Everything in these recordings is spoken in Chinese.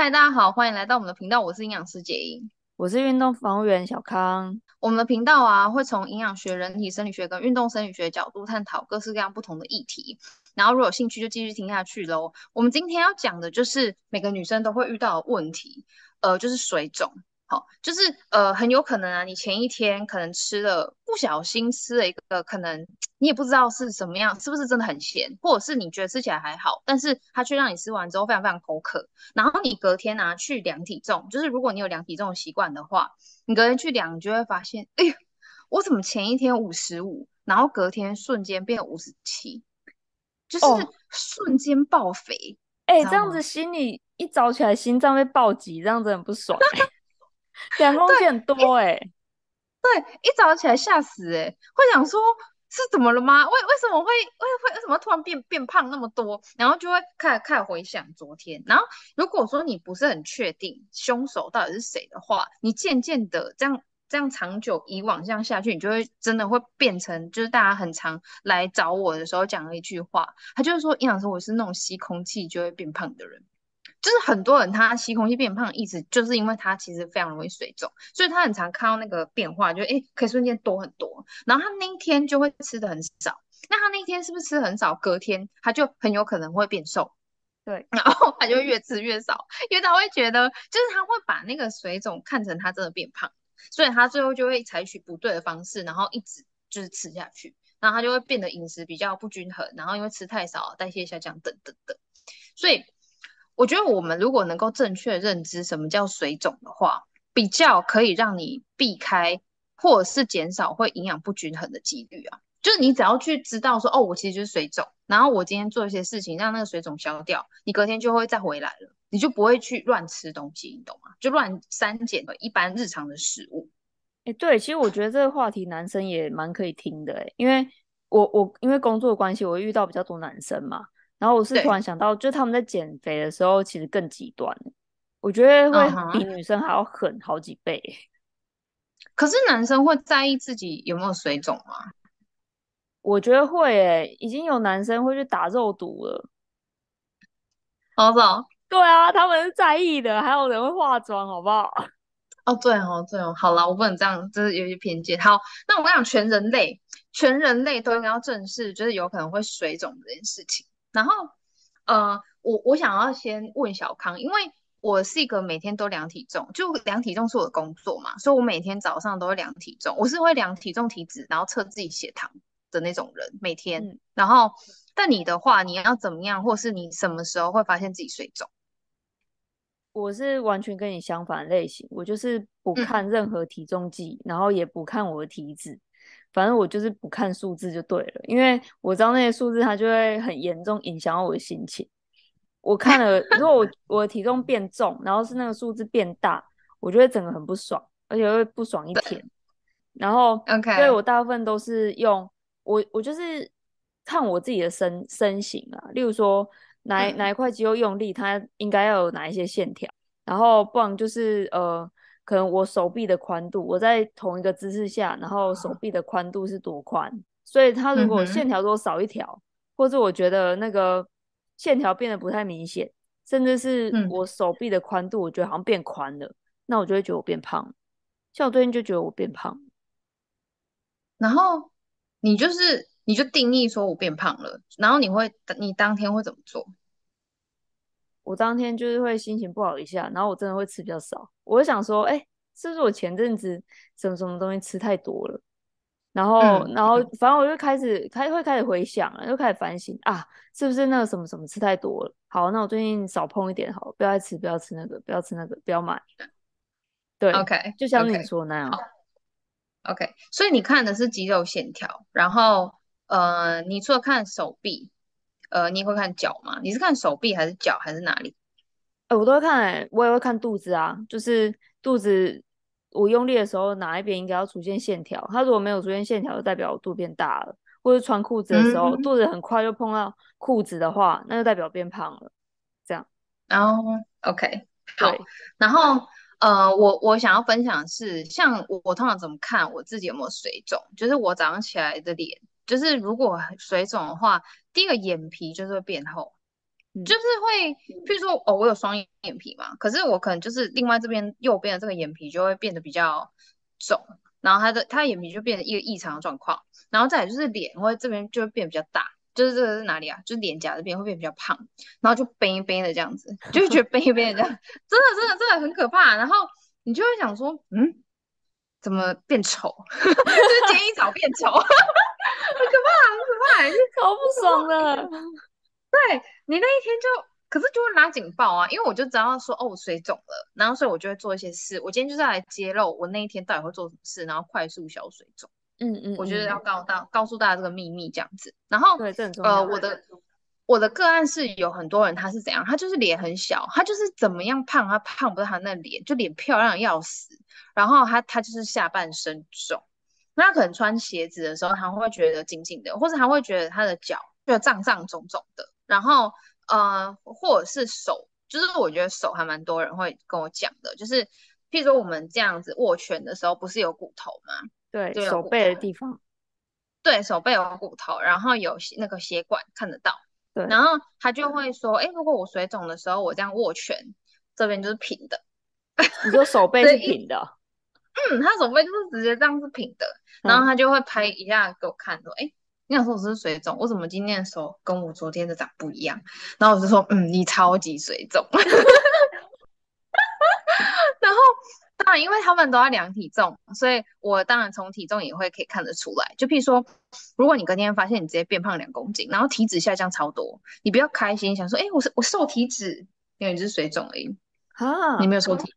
嗨，大家好，欢迎来到我们的频道。我是营养师杰英，我是运动防护员小康。我们的频道啊，会从营养学、人体生理学跟运动生理学角度探讨各式各样不同的议题。然后，如果有兴趣，就继续听下去喽。我们今天要讲的就是每个女生都会遇到的问题，呃，就是水肿。好，就是呃，很有可能啊，你前一天可能吃了，不小心吃了一个，可能你也不知道是什么样，是不是真的很咸，或者是你觉得吃起来还好，但是它却让你吃完之后非常非常口渴。然后你隔天拿、啊、去量体重，就是如果你有量体重的习惯的话，你隔天去量，你就会发现，哎呀，我怎么前一天五十五，然后隔天瞬间变五十七，就是瞬间爆肥。哎、哦，这样子心里一早起来心脏被暴击，这样子很不爽。两公斤很多哎、欸，对，一早起来吓死哎、欸，会想说是怎么了吗？为为什么会为会为什么突然变变胖那么多？然后就会开始开始回想昨天。然后如果说你不是很确定凶手到底是谁的话，你渐渐的这样这样长久以往这样下去，你就会真的会变成就是大家很常来找我的时候讲的一句话，他就是说营养师，我是那种吸空气就会变胖的人。就是很多人他吸空气变胖的意思，就是因为他其实非常容易水肿，所以他很常看到那个变化，就诶、欸、可以瞬间多很多。然后他那一天就会吃的很少，那他那一天是不是吃很少？隔天他就很有可能会变瘦，对，然后他就越吃越少，因为他会觉得就是他会把那个水肿看成他真的变胖，所以他最后就会采取不对的方式，然后一直就是吃下去，然后他就会变得饮食比较不均衡，然后因为吃太少，代谢下降等等等，所以。我觉得我们如果能够正确认知什么叫水肿的话，比较可以让你避开或者是减少会营养不均衡的几率啊。就是你只要去知道说，哦，我其实就是水肿，然后我今天做一些事情让那个水肿消掉，你隔天就会再回来了，你就不会去乱吃东西，你懂吗？就乱删减了一般日常的食物。哎，对，其实我觉得这个话题男生也蛮可以听的，哎，因为我我因为工作的关系，我遇到比较多男生嘛。然后我是突然想到，就他们在减肥的时候，其实更极端，我觉得会比女生还要狠好几倍。Uh -huh. 可是男生会在意自己有没有水肿吗？我觉得会诶，已经有男生会去打肉毒了。好不？对啊，他们是在意的，还有人会化妆，好不好？哦，对哦，对哦，好啦，我不能这样，就是有些偏见。好，那我跟你讲，全人类，全人类都应该要正视，就是有可能会水肿这件事情。然后，呃，我我想要先问小康，因为我是一个每天都量体重，就量体重是我的工作嘛，所以我每天早上都会量体重。我是会量体重、体脂，然后测自己血糖的那种人，每天。嗯、然后，但你的话，你要怎么样，或是你什么时候会发现自己水肿？我是完全跟你相反类型，我就是不看任何体重计，嗯、然后也不看我的体脂。反正我就是不看数字就对了，因为我知道那些数字它就会很严重影响到我的心情。我看了，如果我 我的体重变重，然后是那个数字变大，我就会整个很不爽，而且会不爽一天。然后，OK，所以我大部分都是用我我就是看我自己的身身形啊，例如说哪哪一块肌肉用力，它应该要有哪一些线条，然后不然就是呃。可能我手臂的宽度，我在同一个姿势下，然后手臂的宽度是多宽，所以它如果线条多少一条，嗯，或者我觉得那个线条变得不太明显，甚至是我手臂的宽度，我觉得好像变宽了，嗯，那我就会觉得我变胖。像我最近就觉得我变胖，然后你就是你就定义说我变胖了，然后你会你当天会怎么做？我当天就是会心情不好一下，然后我真的会吃比较少。我会想说，哎、欸，是不是我前阵子什么什么东西吃太多了？然后，嗯、然后反正我就开始开会开始回想了，就开始反省啊，是不是那个什么什么吃太多了？好，那我最近少碰一点好了，不要再吃，不要吃那个，不要吃那个，不要买。对，OK，就像你说的那样。Okay. OK，所以你看的是肌肉线条，然后呃，你除了看手臂。呃，你会看脚吗？你是看手臂还是脚还是哪里？哎、欸，我都会看、欸，我也会看肚子啊。就是肚子，我用力的时候，哪一边应该要出现线条？它如果没有出现线条，就代表我肚变大了。或者穿裤子的时候、嗯，肚子很快就碰到裤子的话，那就代表变胖了。这样。然后，OK，好。然后，呃，我我想要分享的是，像我，我通常怎么看我自己有没有水肿？就是我早上起来的脸。就是如果水肿的话，第一个眼皮就是会变厚，就是会，譬如说哦，我有双眼皮嘛，可是我可能就是另外这边右边的这个眼皮就会变得比较肿，然后他的他的眼皮就变成一个异常的状况，然后再来就是脸会这边就会变得比较大，就是这个是哪里啊？就是脸颊这边会变比较胖，然后就背一背的这样子，就会觉得背一背的这样，真的真的真的很可怕。然后你就会想说，嗯，怎么变丑？就是今天一早变丑，怕，很可怕，超不爽的。对你那一天就，可是就会拉警报啊，因为我就知道说，哦，我水肿了，然后所以我就会做一些事。我今天就是要来揭露我那一天到底会做什么事，然后快速消水肿。嗯，嗯嗯，我觉得要告大告诉大家这个秘密这样子。然后对，这很重要。呃，我的我的个案是有很多人他是怎样，他就是脸很小，他就是怎么样胖，他胖不是他那脸，就脸漂亮要死。然后他他就是下半身肿，那他可能穿鞋子的时候，他会觉得紧紧的，或者他会觉得他的脚就胀胀肿肿的。然后，呃，或者是手，就是我觉得手还蛮多人会跟我讲的，就是，譬如说我们这样子握拳的时候，不是有骨头吗？对，手背的地方，对，手背有骨头，然后有那个血管看得到。对，然后他就会说，哎，如果我水肿的时候，我这样握拳，这边就是平的。你说手背是平的？嗯，他手背就是直接这样是平的，然后他就会拍一下给我看，说，哎、嗯。你想说我是水肿，我怎么今天的手跟我昨天的长不一样？然后我就说，嗯，你超级水肿。然后当然，因为他们都要量体重，所以我当然从体重也会可以看得出来。就譬如说，如果你隔天发现你直接变胖两公斤，然后体脂下降超多，你不要开心，想说，哎，我是我瘦体脂，因为你是水肿而已啊，你没有瘦体。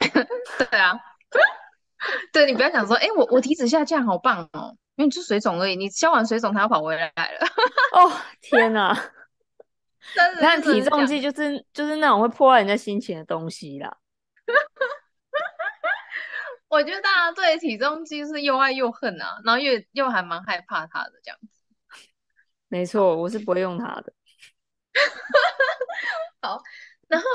对啊，对，你不要想说，哎，我我体脂下降，好棒哦。因为你是水肿而已，你消完水肿，它要跑回来了。哦，天哪！你看体重计就是就是那种会破坏人家心情的东西啦。我觉得大家对体重计是又爱又恨啊，然后又又还蛮害怕它的这样子。没错，我是不会用它的。好，然后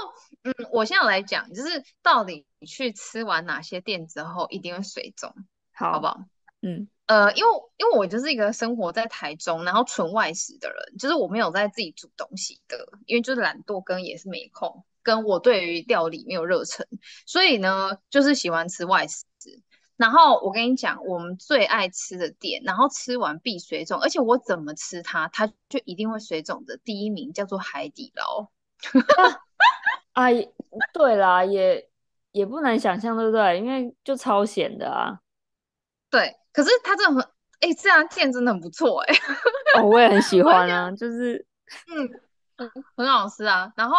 嗯，我现在来讲，就是到底你去吃完哪些店之后一定会水肿，好，好不好？嗯。呃，因为因为我就是一个生活在台中，然后纯外食的人，就是我没有在自己煮东西的，因为就是懒惰跟也是没空，跟我对于料理没有热忱，所以呢，就是喜欢吃外食。然后我跟你讲，我们最爱吃的店，然后吃完必水肿，而且我怎么吃它，它就一定会水肿的第一名叫做海底捞。啊，对啦，也也不难想象，对不对？因为就超咸的啊。对。可是它真的很，哎、欸，这家店真的很不错，哎。哦，我也很喜 欢啊，就是，嗯，很好吃啊。然后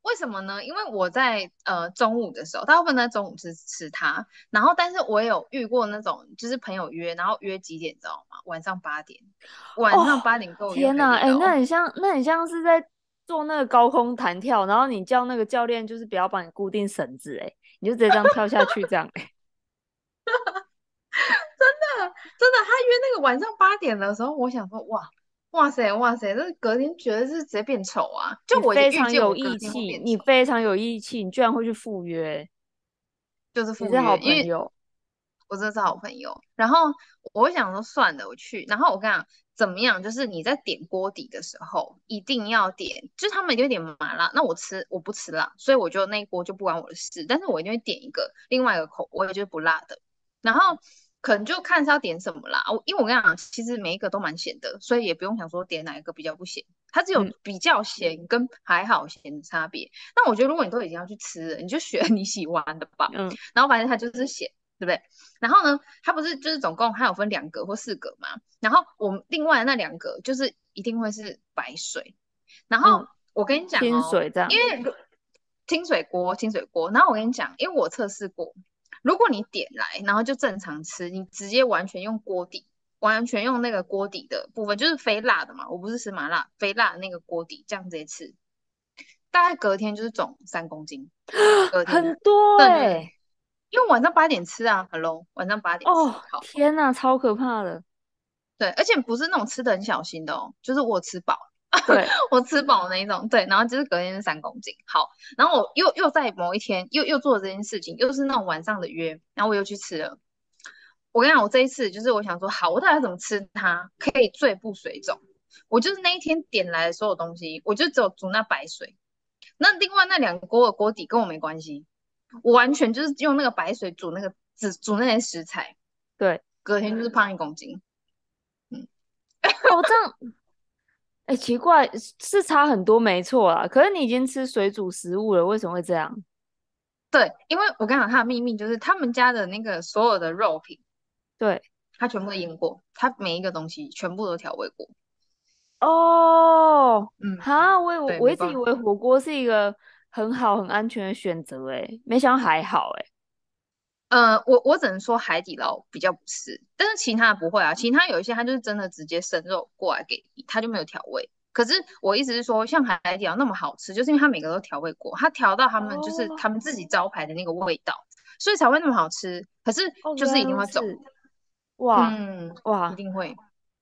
为什么呢？因为我在呃中午的时候，大部分在中午吃吃它。然后，但是我有遇过那种，就是朋友约，然后约几点，知道吗？晚上八点，晚上八点跟我约。天哪，哎、欸，那很像，那很像是在做那个高空弹跳，然后你叫那个教练，就是不要帮你固定绳子，哎，你就直接这样跳下去，这样，哎。真的真的，他约那个晚上八点的时候，我想说，哇，哇塞，哇塞，那隔天绝对是直接变丑啊！就我非常有义气，你非常有义气，你居然会去赴约，就是赴约，好朋友，我真的是好朋友。然后我想说，算了，我去。然后我跟你讲，怎么样？就是你在点锅底的时候，一定要点，就是他们一定会点麻辣，那我吃我不吃辣，所以我就那一锅就不关我的事。但是我一定会点一个另外一个口味，就是不辣的。然后。可能就看是要点什么啦，我因为我跟你讲，其实每一个都蛮咸的，所以也不用想说点哪一个比较不咸，它只有比较咸跟还好咸的差别。那、嗯、我觉得如果你都已经要去吃了，你就选 你喜欢的吧。嗯，然后反正它就是咸，对不对？然后呢，它不是就是总共它有分两格或四格嘛？然后我们另外那两格就是一定会是白水。然后我跟你讲、哦，清水这样，因为清水锅，清水锅。然后我跟你讲，因为我测试过。如果你点来，然后就正常吃，你直接完全用锅底，完全用那个锅底的部分，就是非辣的嘛。我不是吃麻辣，非辣的那个锅底这样直接吃，大概隔天就是肿三公斤，很多哎、欸，因为晚上八点吃啊，Hello，晚上八点吃哦，天哪，超可怕的，对，而且不是那种吃的很小心的哦，就是我吃饱。对 我吃饱那一种，对，然后就是隔天是三公斤，好，然后我又又在某一天又又做了这件事情，又是那种晚上的约，然后我又去吃了。我跟你讲，我这一次就是我想说，好，我到底要怎么吃它可以最不水肿？我就是那一天点来的所有东西，我就只有煮那白水，那另外那两个锅的锅底跟我没关系，我完全就是用那个白水煮那个只煮那些食材，对，隔天就是胖一公斤。嗯，哦，这样，哎、欸，奇怪，是差很多，没错啦。可是你已经吃水煮食物了，为什么会这样？对，因为我跟你讲，他的秘密就是他们家的那个所有的肉品，对，他全部都腌过，他每一个东西全部都调味过。哦，嗯，哈，我我我一直以为火锅是一个很好很安全的选择，哎，没想到还好，哎。呃，我我只能说海底捞比较不是，但是其他的不会啊，其他有一些他就是真的直接生肉过来给你，他就没有调味。可是我意思是说，像海底捞那么好吃，就是因为它每个都调味过，它调到他们就是他们自己招牌的那个味道，哦、所以才会那么好吃。可是就是一定会走，哦、哇，嗯，哇，一定会。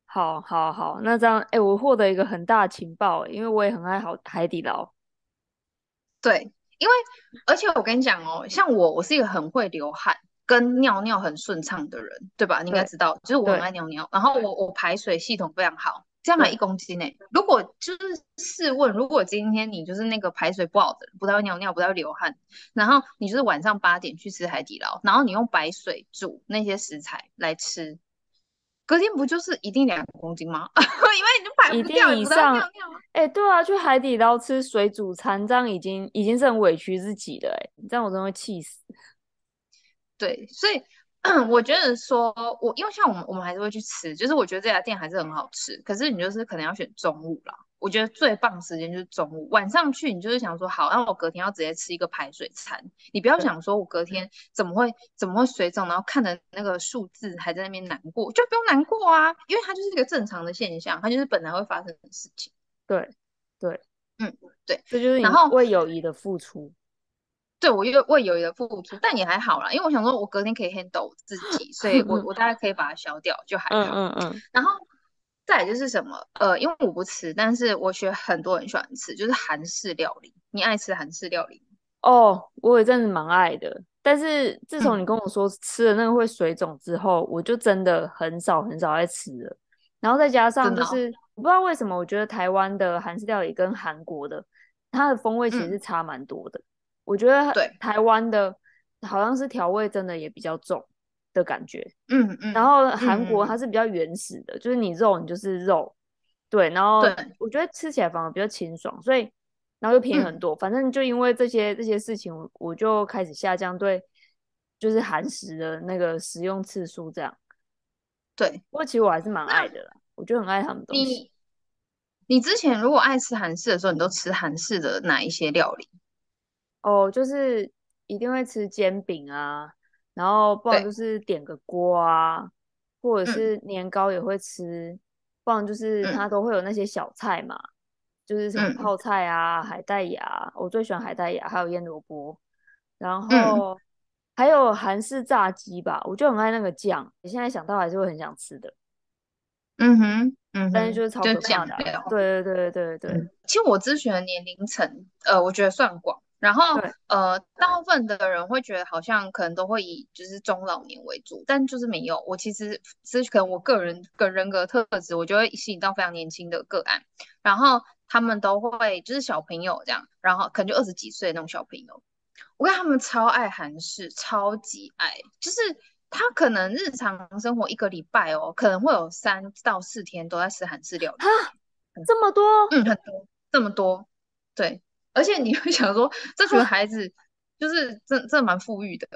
好，好，好，那这样，哎、欸，我获得一个很大的情报，因为我也很爱好海底捞。对，因为而且我跟你讲哦，像我，我是一个很会流汗跟尿尿很顺畅的人，对吧？你应该知道，就是我很爱尿尿，然后我我排水系统非常好。这样买一公斤呢？如果就是试问，如果今天你就是那个排水不好的，不太会尿尿，不太会流汗，然后你就是晚上八点去吃海底捞，然后你用白水煮那些食材来吃，隔天不就是一定两公斤吗？因为你就排不掉，以上尿尿。哎、欸，对啊，去海底捞吃水煮餐，这样已经已经是很委屈自己的哎，这样我真的会气死。对，所以。我觉得说，我因为像我们，我们还是会去吃，就是我觉得这家店还是很好吃。可是你就是可能要选中午啦。我觉得最棒时间就是中午，晚上去你就是想说，好，那我隔天要直接吃一个排水餐。你不要想说我隔天怎么会怎么会水肿，然后看着那个数字还在那边难过，就不用难过啊，因为它就是一个正常的现象，它就是本来会发生的事情。对，对，嗯，对，这就是然后为友谊的付出。对，我又为友谊的付出，但也还好啦，因为我想说，我隔天可以 handle 自己，所以我 我大概可以把它消掉，就还好。嗯嗯嗯。然后再就是什么，呃，因为我不吃，但是我学很多人喜欢吃，就是韩式料理。你爱吃韩式料理？哦，我有一阵子蛮爱的，但是自从你跟我说吃了那个会水肿之后，嗯、我就真的很少很少爱吃了。然后再加上就是、哦、我不知道为什么，我觉得台湾的韩式料理跟韩国的它的风味其实是差蛮多的。嗯我觉得台湾的好像是调味真的也比较重的感觉，嗯嗯，然后韩国它是比较原始的，嗯、就是你肉你就是肉，对，然后我觉得吃起来反而比较清爽，所以然后又便宜很多，嗯、反正就因为这些这些事情，我就开始下降对，就是韩食的那个食用次数这样，对，不过其实我还是蛮爱的啦，我就很爱他们东西。你你之前如果爱吃韩式的时候，你都吃韩式的哪一些料理？哦，就是一定会吃煎饼啊，然后不然就是点个锅啊，或者是年糕也会吃，嗯、不然就是它都会有那些小菜嘛，嗯、就是什么泡菜啊、嗯、海带芽，我最喜欢海带芽，还有腌萝卜，然后、嗯、还有韩式炸鸡吧，我就很爱那个酱，你现在想到还是会很想吃的。嗯哼，嗯哼，但是就是超可怕的，对对对对对对、嗯。其实我咨询的年龄层，呃，我觉得算广。然后，呃，大部分的人会觉得好像可能都会以就是中老年为主，但就是没有。我其实是可能我个人跟人格特质，我就会吸引到非常年轻的个案，然后他们都会就是小朋友这样，然后可能就二十几岁那种小朋友，我看他们超爱韩式，超级爱，就是他可能日常生活一个礼拜哦，可能会有三到四天都在吃韩式料理。哈，这么多？嗯，很多，这么多，对。而且你会想说，这群孩子就是真真的蛮富裕的。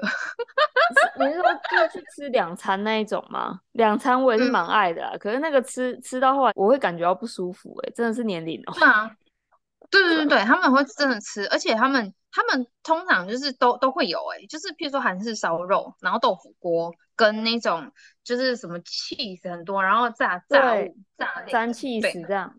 你是说就去吃两餐那一种吗？两餐我也是蛮爱的可是那个吃吃到后来，我会感觉到不舒服、欸。哎，真的是年龄哦。对啊，对对对对，他们会真的吃，而且他们他们通常就是都都会有、欸，哎，就是譬如说韩式烧肉，然后豆腐锅跟那种就是什么 cheese 很多，然后炸炸物炸沾 cheese 这样。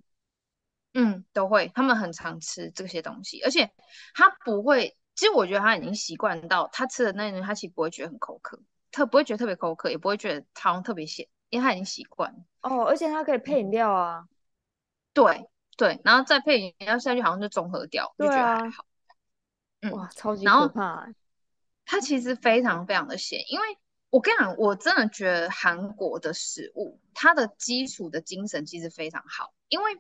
嗯，都会，他们很常吃这些东西，而且他不会，其实我觉得他已经习惯到他吃的那种，他其实不会觉得很口渴，特不会觉得特别口渴，也不会觉得汤特别咸，因为他已经习惯哦，而且他可以配饮料啊，对对，然后再配饮料下去，好像就综合掉，就觉得还好。嗯，哇，超级可怕、欸。它其实非常非常的咸，因为我跟你讲，我真的觉得韩国的食物，它的基础的精神其实非常好。因为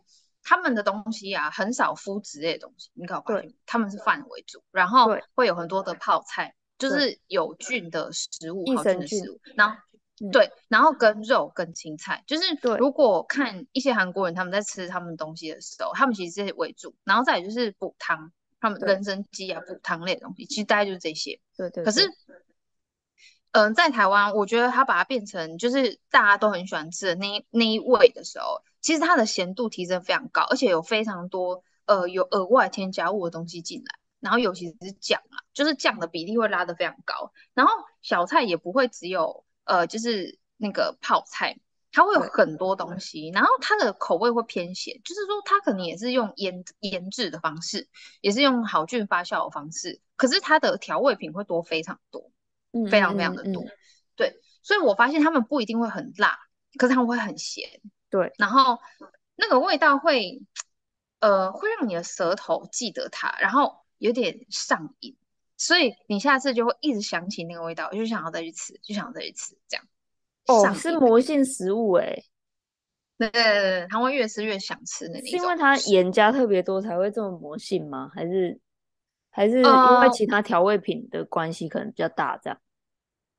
他们的东西啊很少麸质类的东西，你搞不好他们是饭为主，然后会有很多的泡菜，就是有菌的食物，好菌的食物，然后。嗯、对，然后跟肉跟青菜，就是如果看一些韩国人他们在吃他们东西的时候，他们其实这些为主，然后再来就是补汤，他们人参鸡啊补汤类的东西，其实大概就是这些。对对，对。可是，嗯、呃，在台湾，我觉得它把它变成就是大家都很喜欢吃的那一那一味的时候，其实它的咸度提升非常高，而且有非常多呃有额外添加物的东西进来，然后尤其是酱啊，就是酱的比例会拉得非常高，然后小菜也不会只有。呃，就是那个泡菜，它会有很多东西，然后它的口味会偏咸，就是说它可能也是用腌腌制的方式，也是用好菌发酵的方式，可是它的调味品会多非常多，嗯，非常非常的多，嗯嗯嗯，对，所以我发现他们不一定会很辣，可是他们会很咸，对，然后那个味道会，呃，会让你的舌头记得它，然后有点上瘾。所以你下次就会一直想起那个味道，就想要再去吃，就想要再去吃，这样。哦，是魔性食物哎、欸。对对对，他会越吃越想吃那种。是因为它盐加特别多才会这么魔性吗？还是还是因为其他调味品的关系可能比较大？这样、呃。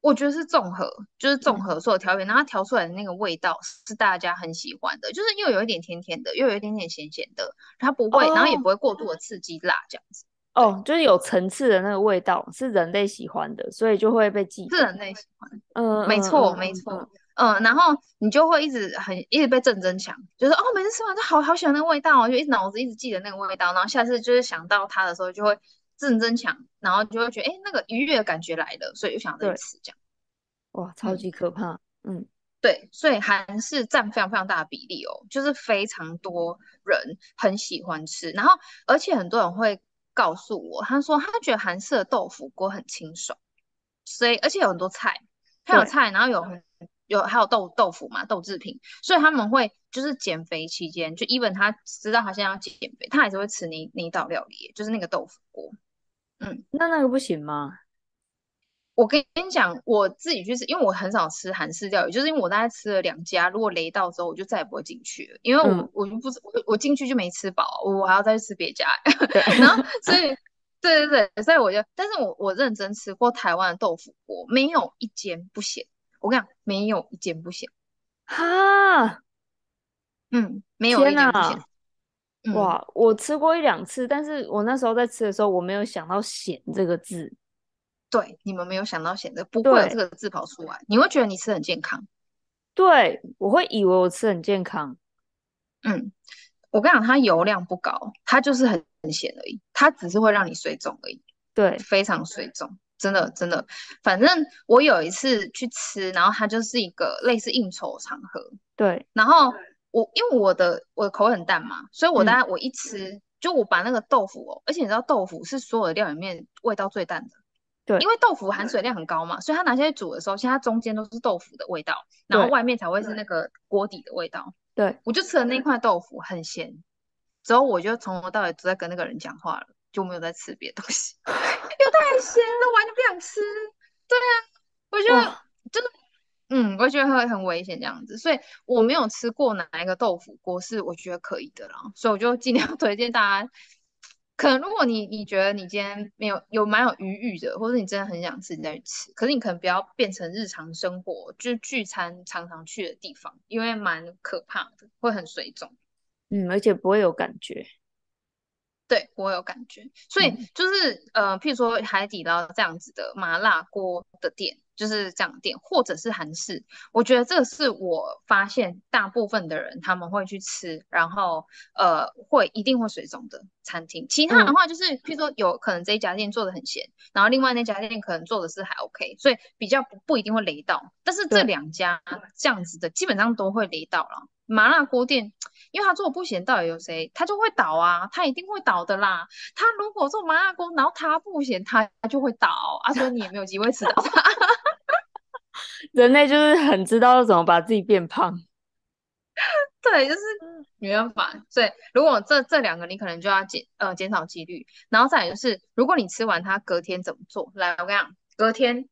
我觉得是综合，就是综合所有调味，然后它调出来的那个味道是大家很喜欢的，就是又有一点甜甜的，又有一点点咸咸的，它不会，哦、然后也不会过度的刺激辣这样子。哦，就是有层次的那个味道是人类喜欢的，所以就会被记。是人类喜欢，嗯，没错，没错，嗯，然后你就会一直很一直被正增强，就是哦，每次吃完都好好喜欢那个味道，就一直脑子一直记得那个味道，然后下次就是想到它的时候就会正增强，然后就会觉得哎，那个愉悦的感觉来了，所以就想再吃这样。哇，超级可怕，嗯，嗯对，所以韩式占非常非常大的比例哦，就是非常多人很喜欢吃，然后而且很多人会。告诉我，他说他觉得韩式的豆腐锅很清爽，所以而且有很多菜，还有菜，然后有很有还有豆豆腐嘛，豆制品，所以他们会就是减肥期间，就 even 他知道他现在要减肥，他还是会吃那那一道料理，就是那个豆腐锅。嗯，那那个不行吗？我跟你讲，我自己去吃，因为我很少吃韩式料理，就是因为我大概吃了两家，如果雷到之后，我就再也不会进去了，因为我、嗯、我就不我我进去就没吃饱，我还要再去吃别家，然后所以对对对，所以我就，但是我我认真吃过台湾的豆腐锅，没有一间不咸，我跟你讲，没有一间不咸，哈，嗯，没有一间不咸，哇，我吃过一两次，但是我那时候在吃的时候，我没有想到咸这个字。对，你们没有想到咸的，不会有这个字跑出来，你会觉得你吃很健康。对，我会以为我吃很健康。嗯，我跟你讲，它油量不高，它就是很很咸而已，它只是会让你水肿而已。对，非常水肿，真的真的。反正我有一次去吃，然后它就是一个类似应酬场合。对，然后我因为我的我的口味很淡嘛，所以我大概我一吃，嗯、就我把那个豆腐哦，而且你知道豆腐是所有的料里面味道最淡的。对，因为豆腐含水量很高嘛，所以它拿下去煮的时候，其实它中间都是豆腐的味道，然后外面才会是那个锅底的味道。对，我就吃了那块豆腐，很咸，之后我就从头到尾都在跟那个人讲话了，就没有再吃别的东西 又太咸了，完全不想吃。对啊，我觉得就是，嗯，我觉得会很危险这样子，所以我没有吃过哪一个豆腐锅是我觉得可以的啦，所以我就尽量 推荐大家。可能如果你你觉得你今天没有有蛮有余裕的，或者你真的很想吃，你再去吃。可是你可能不要变成日常生活，就是聚餐常常去的地方，因为蛮可怕的，会很水肿。嗯，而且不会有感觉。对，我有感觉。所以就是、嗯、呃，譬如说海底捞这样子的麻辣锅的店。就是这样店，或者是韩式，我觉得这个是我发现大部分的人他们会去吃，然后呃会一定会水肿的餐厅。其他的话就是，嗯、譬如说有可能这一家店做的很咸，然后另外那家店可能做的是还 OK，所以比较不不一定会雷到。但是这两家这样子的基本上都会雷到了。麻辣锅店，因为他做不咸，到底有谁？他就会倒啊，他一定会倒的啦。他如果做麻辣锅，然后他不咸，他就会倒啊，所以你也没有机会吃到他。人类就是很知道怎么把自己变胖，对，就是没办法。所以如果这这两个你可能就要减呃减少几率，然后再来就是如果你吃完它隔天怎么做？来，我跟你讲，隔天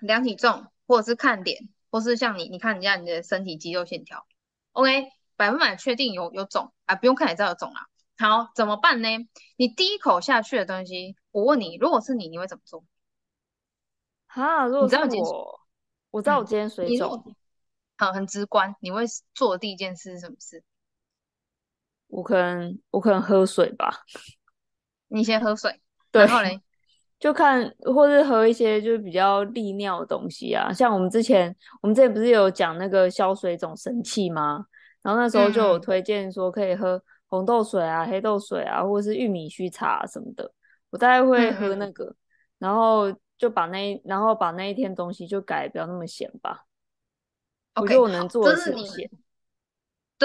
量体重或者是看脸，或是像你你看人家你的身体肌肉线条，OK，百分百确定有有肿啊，不用看也知道有肿啊。好，怎么办呢？你第一口下去的东西，我问你，如果是你，你会怎么做？哈，如果是我，我知道我今天水肿，嗯，好，很直观，你会做的第一件事是什么事？我可能我可能喝水吧。你先喝水，对，然后嘞，就看或是喝一些就是比较利尿的东西啊，像我们之前我们这里不是有讲那个消水肿神器吗？然后那时候就有推荐说可以喝红豆水啊、嗯、黑豆水啊，或者是玉米须茶什么的。我大概会喝那个，嗯、然后就把那然后把那一天东西就改不要那么咸吧。Okay, 我觉得我能做的是咸。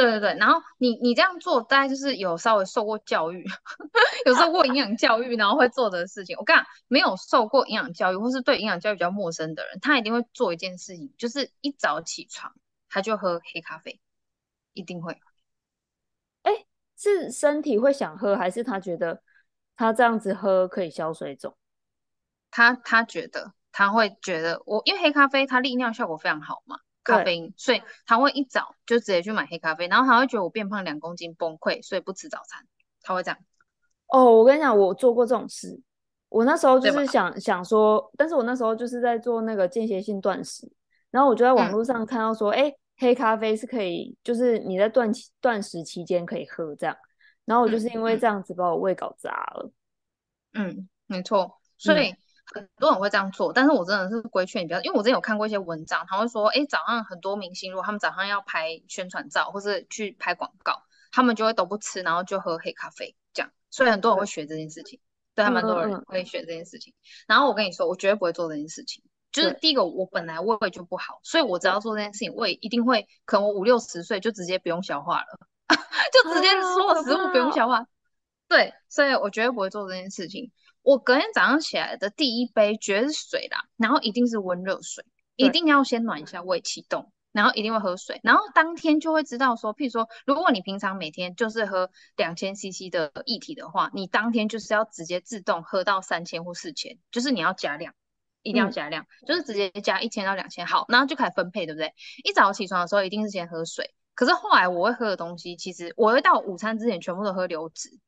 对对对，然后你你这样做，大概就是有稍微受过教育，有受过营养教育，然后会做的事情。我跟你讲，没有受过营养教育，或是对营养教育比较陌生的人，他一定会做一件事情，就是一早起床他就喝黑咖啡，一定会。哎，是身体会想喝，还是他觉得他这样子喝可以消水肿？他他觉得他会觉得我，因为黑咖啡它利尿效果非常好嘛。咖啡因，所以他会一早就直接去买黑咖啡，然后他会觉得我变胖两公斤崩溃，所以不吃早餐，他会这样。哦，我跟你讲，我做过这种事，我那时候就是想想说，但是我那时候就是在做那个间歇性断食，然后我就在网络上看到说，哎、嗯，黑咖啡是可以，就是你在断断食期间可以喝这样，然后我就是因为这样子把我胃搞砸了。嗯，没错，所以。嗯很多人会这样做，但是我真的是规劝你不要，因为我之前有看过一些文章，他会说，哎，早上很多明星如果他们早上要拍宣传照或是去拍广告，他们就会都不吃，然后就喝黑咖啡这样，所以很多人会学这件事情，对，对他们很多人会学这件事情。然后我跟你说，我绝对不会做这件事情，就是第一个，我本来胃就不好，所以我只要做这件事情，胃一定会，可能我五六十岁就直接不用消化了，就直接所有食物不用消化，对，所以我绝对不会做这件事情。我隔天早上起来的第一杯绝对是水啦，然后一定是温热水，一定要先暖一下胃启动，然后一定会喝水，然后当天就会知道说，譬如说，如果你平常每天就是喝两千 CC 的液体的话，你当天就是要直接自动喝到三千或四千，就是你要加量，一定要加量，嗯、就是直接加一千到两千，好，然后就开始分配，对不对？一早起床的时候一定是先喝水，可是后来我会喝的东西，其实我会到午餐之前全部都喝流质。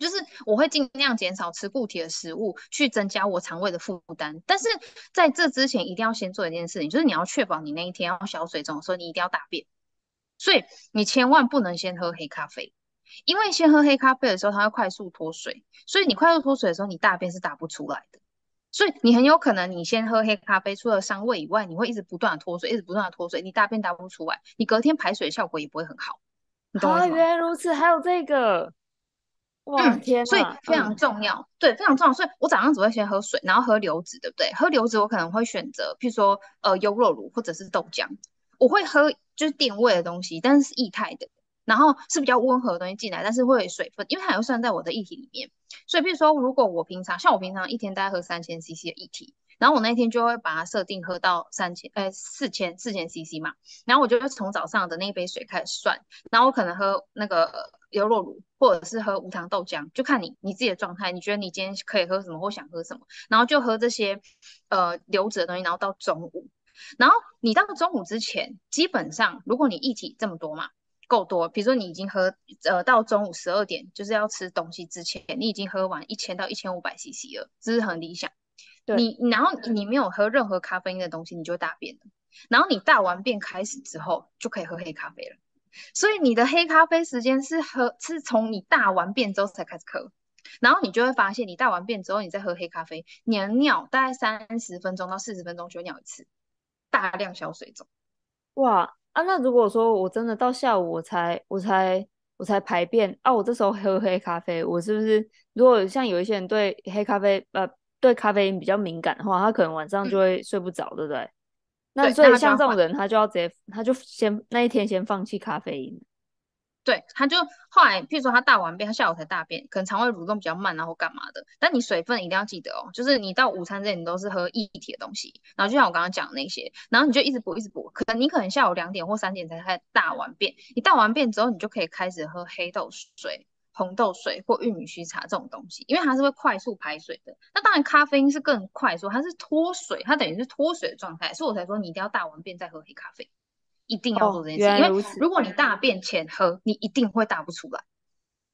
就是我会尽量减少吃固体的食物，去增加我肠胃的负担。但是在这之前，一定要先做一件事情，就是你要确保你那一天要小水肿所以，你一定要大便。所以你千万不能先喝黑咖啡，因为先喝黑咖啡的时候，它会快速脱水，所以你快速脱水的时候，你大便是打不出来的。所以你很有可能，你先喝黑咖啡，除了伤胃以外，你会一直不断的脱水，一直不断的脱水，你大便打不出来，你隔天排水效果也不会很好。你懂吗？啊，原来如此，还有这个。哇嗯，天，所以非常重要，嗯，对，非常重要。所以我早上只会先喝水，然后喝流质，对不对？喝流质我可能会选择，譬如说呃优酪乳或者是豆浆，我会喝就是定位的东西，但是是液态的，然后是比较温和的东西进来，但是会有水分，因为它也算在我的液体里面。所以譬如说，如果我平常像我平常一天大概喝三千 CC 的液体。然后我那天就会把它设定喝到三千，呃，四千四千 CC 嘛。然后我就会从早上的那一杯水开始算，然后我可能喝那个优酪乳，或者是喝无糖豆浆，就看你你自己的状态，你觉得你今天可以喝什么或想喝什么，然后就喝这些呃流质的东西，然后到中午，然后你到中午之前，基本上如果你液体这么多嘛，够多，比如说你已经喝呃到中午十二点就是要吃东西之前，你已经喝完一千到一千五百 CC 了，这是很理想。你然后你没有喝任何咖啡因的东西，你就大便了。然后你大完便开始之后，就可以喝黑咖啡了。所以你的黑咖啡时间是喝是从你大完便之后才开始喝。然后你就会发现，你大完便之后，你再喝黑咖啡，你的尿大概三十分钟到四十分钟就尿一次，大量小水肿。哇啊！那如果说我真的到下午我才我才我才排便啊，我这时候喝黑咖啡，我是不是如果像有一些人对黑咖啡呃？对咖啡因比较敏感的话，他可能晚上就会睡不着，嗯，对不对？那所以像这种人，他就要直接，他就先那一天先放弃咖啡因。对，他就后来，譬如说他大完便，他下午才大便，可能肠胃蠕动比较慢，然后干嘛的。但你水分一定要记得哦，就是你到午餐之前你都是喝液体的东西，然后就像我刚刚讲的那些，然后你就一直补，一直补。可能你可能下午两点或三点才开始大完便，你大完便之后，你就可以开始喝黑豆水。红豆水或玉米须茶这种东西，因为它是会快速排水的。那当然，咖啡因是更快速，它是脱水，它等于是脱水的状态。所以我才说你一定要大完便再喝黑咖啡，一定要做这件事，哦、因为如果你大便前喝，你一定会大不出来，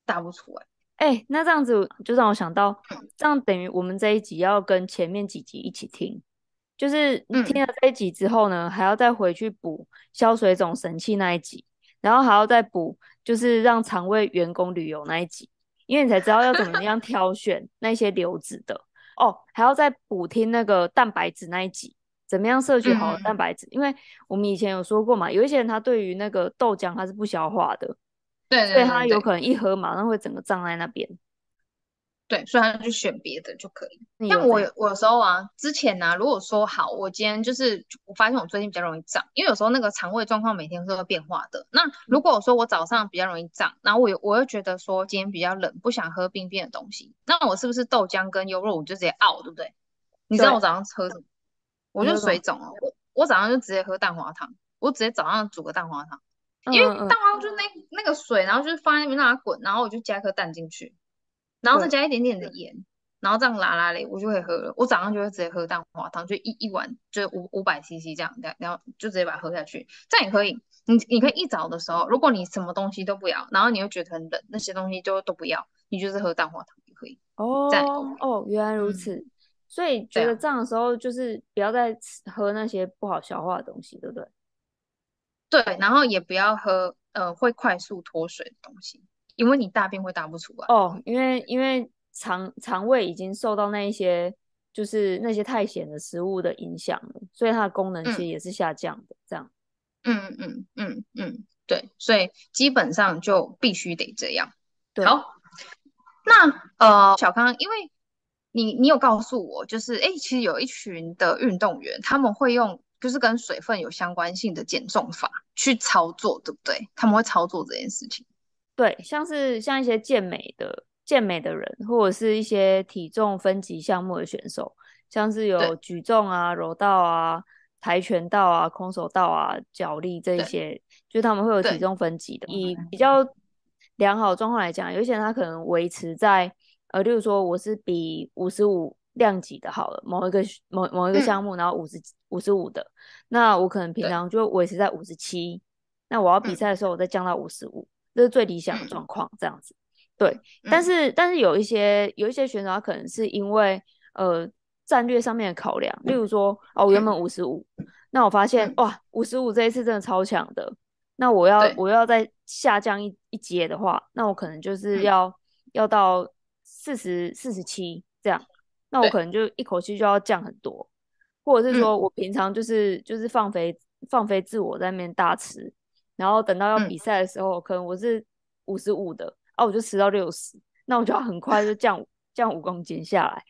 大不出来。哎、欸，那这样子就让我想到，这样等于我们这一集要跟前面几集一起听，就是听了这一集之后呢，嗯、还要再回去补消水肿神器那一集，然后还要再补就是让肠胃员工旅游那一集，因为你才知道要怎么 样挑选那些流质的哦，还要再补听那个蛋白质那一集，怎么样摄取好的蛋白质？嗯、因为我们以前有说过嘛，有一些人他对于那个豆浆他是不消化的。对，对，对，对，所以他有可能一喝马上会整个胀在那边。对，所以他就选别的就可以。但我有我有时候啊，之前呢、啊，如果说好，我今天就是我发现我最近比较容易胀，因为有时候那个肠胃状况每天都会变化的。那如果我说我早上比较容易胀，然后我又我又觉得说今天比较冷，不想喝冰冰的东西，那我是不是豆浆跟优酪乳就直接熬，对不对？你知道我早上喝什么？我就水肿了，我我早上就直接喝蛋花汤，我直接早上煮个蛋花汤。因为蛋花汤就是那那个水，然后就是放在那边让它滚，然后我就加一颗蛋进去，然后再加一点点的盐，然后这样拉拉嘞，我就会喝了。我早上就会直接喝蛋花汤，就一一碗就五五百 CC 这样，然后就直接把它喝下去。这样也可以，你你可以一早的时候，如果你什么东西都不要，然后你又觉得很冷，那些东西就都不要，你就是喝蛋花汤也可以。哦哦，原来如此。嗯、所以觉得这样的时候，就是不要再喝那些不好消化的东西，对不对？对，然后也不要喝呃会快速脱水的东西，因为你大便会大不出来。哦，因为因为肠肠胃已经受到那一些就是那些太咸的食物的影响了，所以它的功能其实也是下降的。嗯、这样，嗯嗯嗯嗯，对，所以基本上就必须得这样。对好，那呃小康，因为你你有告诉我，就是哎，其实有一群的运动员他们会用。就是跟水分有相关性的减重法去操作，对不对？他们会操作这件事情。对，像是像一些健美的健美的人，或者是一些体重分级项目的选手，像是有举重啊、柔道啊、跆拳道啊、空手道啊、脚力这一些，就他们会有体重分级的。以比较良好的状况来讲，有一些人他可能维持在呃，例如说我是比五十五。量级的好了，某一个某某一个项目，然后五十五十五的，那我可能平常就维持在五十七，那我要比赛的时候，我再降到五十五，这是最理想的状况，这样子。对，但。是但是有一些有一些选手，他可能是因为呃战略上面的考量，例如说哦，我原本五十五，那我发现哇，五十五这一次真的超强的，那我要我要再下降一一阶的话，那我可能就是要要到四十四十七这样。那我可能就一口气就要降很多，或者是说我平常就是、嗯、就是放飞放飞自我在那边大吃，然后等到要比赛的时候，嗯、可能我是五十五的，啊，我就吃到六十，那我就要很快就降降五公斤下来。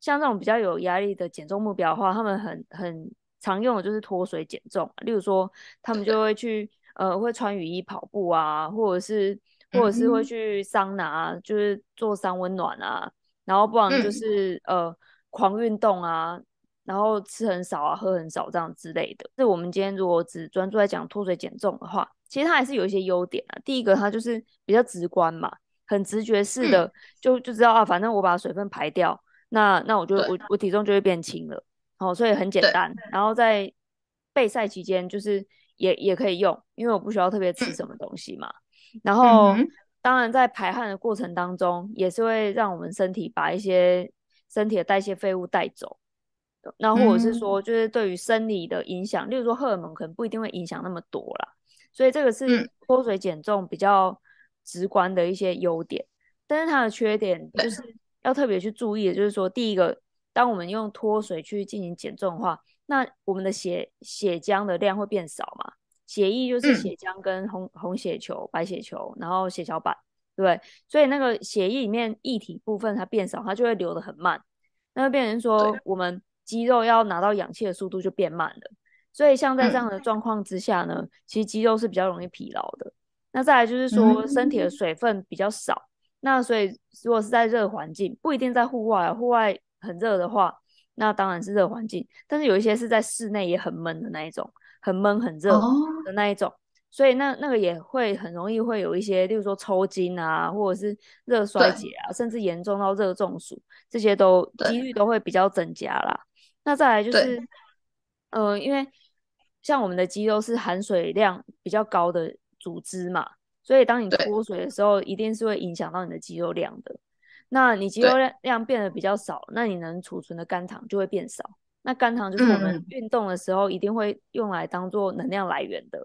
像这种比较有压力的减重目标的话，他们很很常用的就是脱水减重，例如说他们就会去呃会穿雨衣跑步啊，或者是或者是会去桑拿，就是做桑温暖啊。然后不然就是、嗯、呃狂运动啊，然后吃很少啊，喝很少这样之类的。是我们今天如果只专注在讲脱水减重的话，其实它还是有一些优点啊。第一个，它就是比较直观嘛，很直觉式的，嗯、就就知道啊，反正我把水分排掉，那那我就我我体重就会变轻了。哦，所以很简单。然后在备赛期间，就是也也可以用，因为我不需要特别吃什么东西嘛。嗯、然后。嗯当然，在排汗的过程当中，也是会让我们身体把一些身体的代谢废物带走。那或者是说，就是对于生理的影响，嗯、例如说荷尔蒙可能不一定会影响那么多啦。所以这个是脱水减重比较直观的一些优点。嗯、但是它的缺点就是要特别去注意的，就是说，第一个，当我们用脱水去进行减重的话，那我们的血血浆的量会变少嘛？血液就是血浆跟红、嗯、红血球、白血球，然后血小板，对，所以那个血液里面液体部分它变少，它就会流得很慢，那会变成说我们肌肉要拿到氧气的速度就变慢了。所以像在这样的状况之下呢，嗯、其实肌肉是比较容易疲劳的。那再来就是说身体的水分比较少，嗯、那所以如果是在热环境，不一定在户外，户外很热的话，那当然是热环境，但是有一些是在室内也很闷的那一种。很闷很热的那一种，oh. 所以那那个也会很容易会有一些，例如说抽筋啊，或者是热衰竭啊，甚至严重到热中暑，这些都几率都会比较增加啦。对那再来就是，呃，因为像我们的肌肉是含水量比较高的组织嘛，所以当你脱水的时候，一定是会影响到你的肌肉量的。那你肌肉量量变得比较少，那你能储存的肝糖就会变少。那肝糖就是我们运动的时候一定会用来当做能量来源的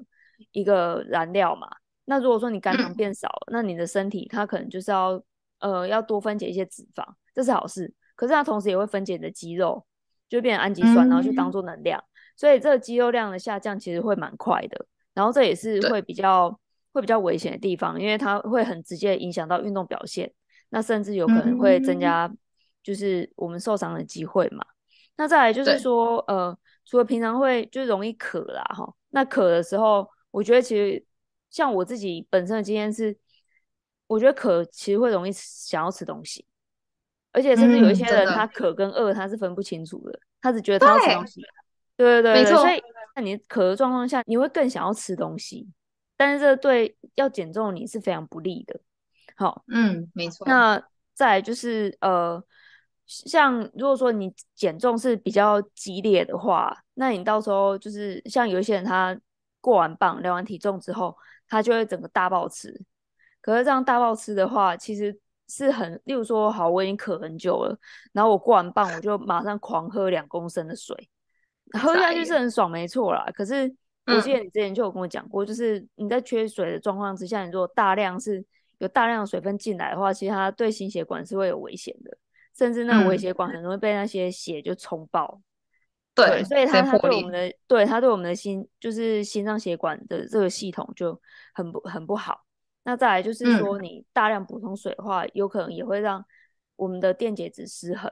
一个燃料嘛。那如果说你肝糖变少，那你的身体它可能就是要呃要多分解一些脂肪，这是好事。可是它同时也会分解你的肌肉，就变成氨基酸，然后去当做能量。所以这个肌肉量的下降其实会蛮快的。然后这也是会比较会比较危险的地方，因为它会很直接影响到运动表现。那甚至有可能会增加就是我们受伤的机会嘛。那再来就是说呃，除了平常会就容易渴啦哈，那渴的时候，我觉得其实。像我自己本身的经验是，我觉得渴其实会容易想要吃东西，而且甚至有一些人他渴跟饿他是分不清楚的，嗯、他只觉得他要吃东西。对，对对对，所以在你渴的状况下，你会更想要吃东西，但是这对要减重你是非常不利的。好，嗯，没错。那再来就是呃，像如果说你减重是比较激烈的话，那你到时候就是像有一些人他过完磅量完体重之后。他就会整个大爆吃，可是这样大爆吃的话，其实是很，例如说，好，我已经渴很久了，然后我过完磅，我就马上狂喝两公升的水，喝下去是很爽，没错啦。可是我记得你之前就有跟我讲过，嗯、就是你在缺水的状况之下，你如果大量是有大量的水分进来的话，其实它对心血管是会有危险的，甚至那个微血管很容易被那些血就冲爆。对，所以它它对我们的，对它对我们的心，就是心脏血管的这个系统就很不很不好。那再来就是说，你大量补充水的话，嗯、有可能也会让我们的电解质失衡，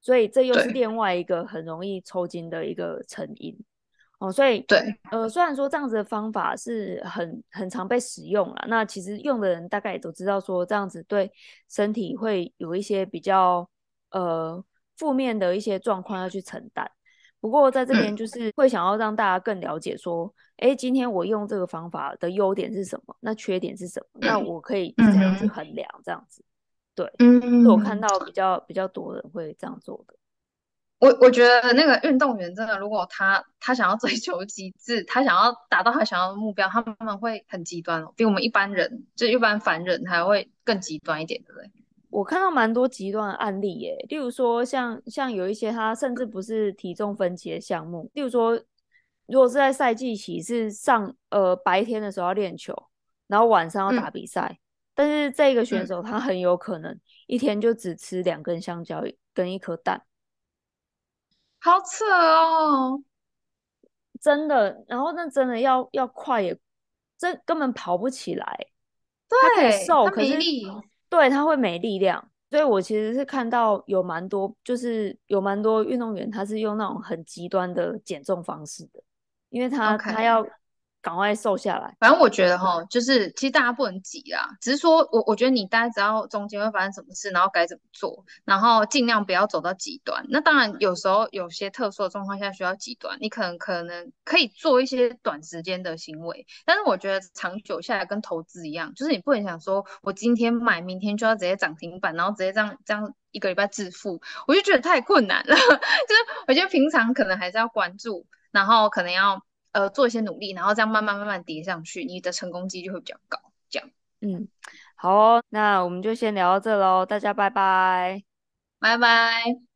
所以这又是另外一个很容易抽筋的一个成因。哦，所以对，呃，虽然说这样子的方法是很很常被使用了，那其实用的人大概也都知道说这样子对身体会有一些比较呃负面的一些状况要去承担。不过在这边就是会想要让大家更了解说，哎、嗯，今天我用这个方法的优点是什么？那缺点是什么？嗯、那我可以怎样去衡量？这样子，对，嗯，我看到比较比较多人会这样做的。我我觉得那个运动员真的，如果他他想要追求极致，他想要达到他想要的目标，他们会很极端哦，比我们一般人，就一般凡人还会更极端一点，对不对？我看到蛮多极端的案例耶，例如说像像有一些他甚至不是体重分级的项目，例如说如果是在赛季期是上呃白天的时候要练球，然后晚上要打比赛，嗯、但是这个选手他很有可能一天就只吃两根香蕉跟一颗蛋，好扯哦，真的，然后那真的要要快也，这根本跑不起来，对，他可以瘦。可是。对，他会没力量，所以我其实是看到有蛮多，就是有蛮多运动员，他是用那种很极端的减重方式的，因为他.他要。赶快瘦下来。反正我觉得哈，就是其实大家不能急啦，只是说我我觉得你大家知道中间会发生什么事，然后该怎么做，然后尽量不要走到极端。那当然有时候有些特殊的状况下需要极端，你可能可能可以做一些短时间的行为，但是我觉得长久下来跟投资一样，就是你不能想说我今天买，明天就要直接涨停板，然后直接这样这样一个礼拜致富，我就觉得太困难了。就是我觉得平常可能还是要关注，然后可能要。呃，做一些努力，然后这样慢慢慢慢叠上去，你的成功几率会比较高。这样，嗯，好哦，那我们就先聊到这喽，大家拜拜，拜拜。